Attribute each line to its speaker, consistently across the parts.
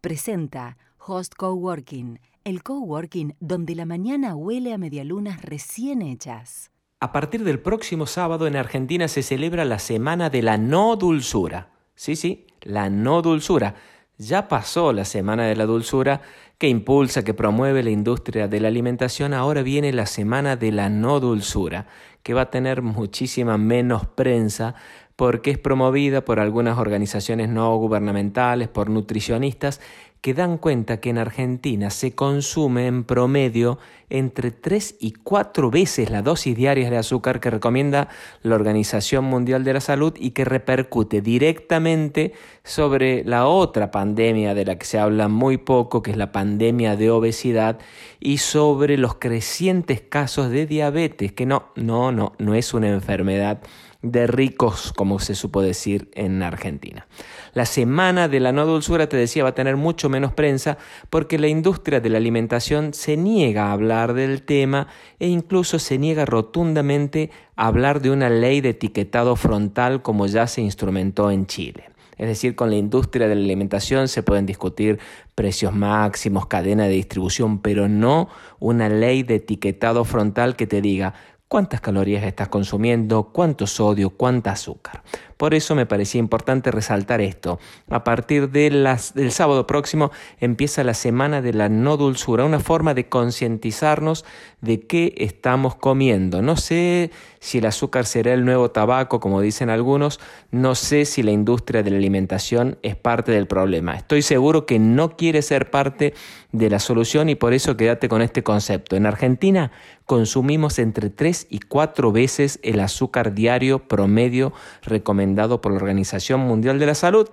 Speaker 1: presenta Host Coworking, el coworking donde la mañana huele a medialunas recién hechas.
Speaker 2: A partir del próximo sábado en Argentina se celebra la Semana de la No Dulzura. Sí, sí, la No Dulzura. Ya pasó la Semana de la Dulzura que impulsa, que promueve la industria de la alimentación. Ahora viene la Semana de la No Dulzura, que va a tener muchísima menos prensa porque es promovida por algunas organizaciones no gubernamentales, por nutricionistas, que dan cuenta que en Argentina se consume en promedio entre 3 y 4 veces la dosis diaria de azúcar que recomienda la Organización Mundial de la Salud y que repercute directamente sobre la otra pandemia de la que se habla muy poco, que es la pandemia de obesidad, y sobre los crecientes casos de diabetes, que no, no, no, no es una enfermedad de ricos, como se supo decir en Argentina. La semana de la no dulzura, te decía, va a tener mucho menos prensa porque la industria de la alimentación se niega a hablar del tema e incluso se niega rotundamente a hablar de una ley de etiquetado frontal como ya se instrumentó en Chile. Es decir, con la industria de la alimentación se pueden discutir precios máximos, cadena de distribución, pero no una ley de etiquetado frontal que te diga cuántas calorías estás consumiendo, cuánto sodio, cuánta azúcar. Por eso me parecía importante resaltar esto. A partir del sábado próximo empieza la semana de la no dulzura, una forma de concientizarnos de qué estamos comiendo. No sé si el azúcar será el nuevo tabaco, como dicen algunos, no sé si la industria de la alimentación es parte del problema. Estoy seguro que no quiere ser parte de la solución y por eso quédate con este concepto. En Argentina consumimos entre 3 y 4 veces el azúcar diario promedio recomendado por la Organización Mundial de la Salud.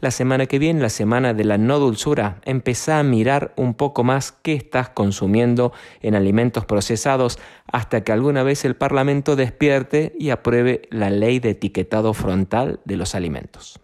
Speaker 2: La semana que viene, la semana de la no dulzura, empezá a mirar un poco más qué estás consumiendo en alimentos procesados hasta que alguna vez el Parlamento despierte y apruebe la ley de etiquetado frontal de los alimentos.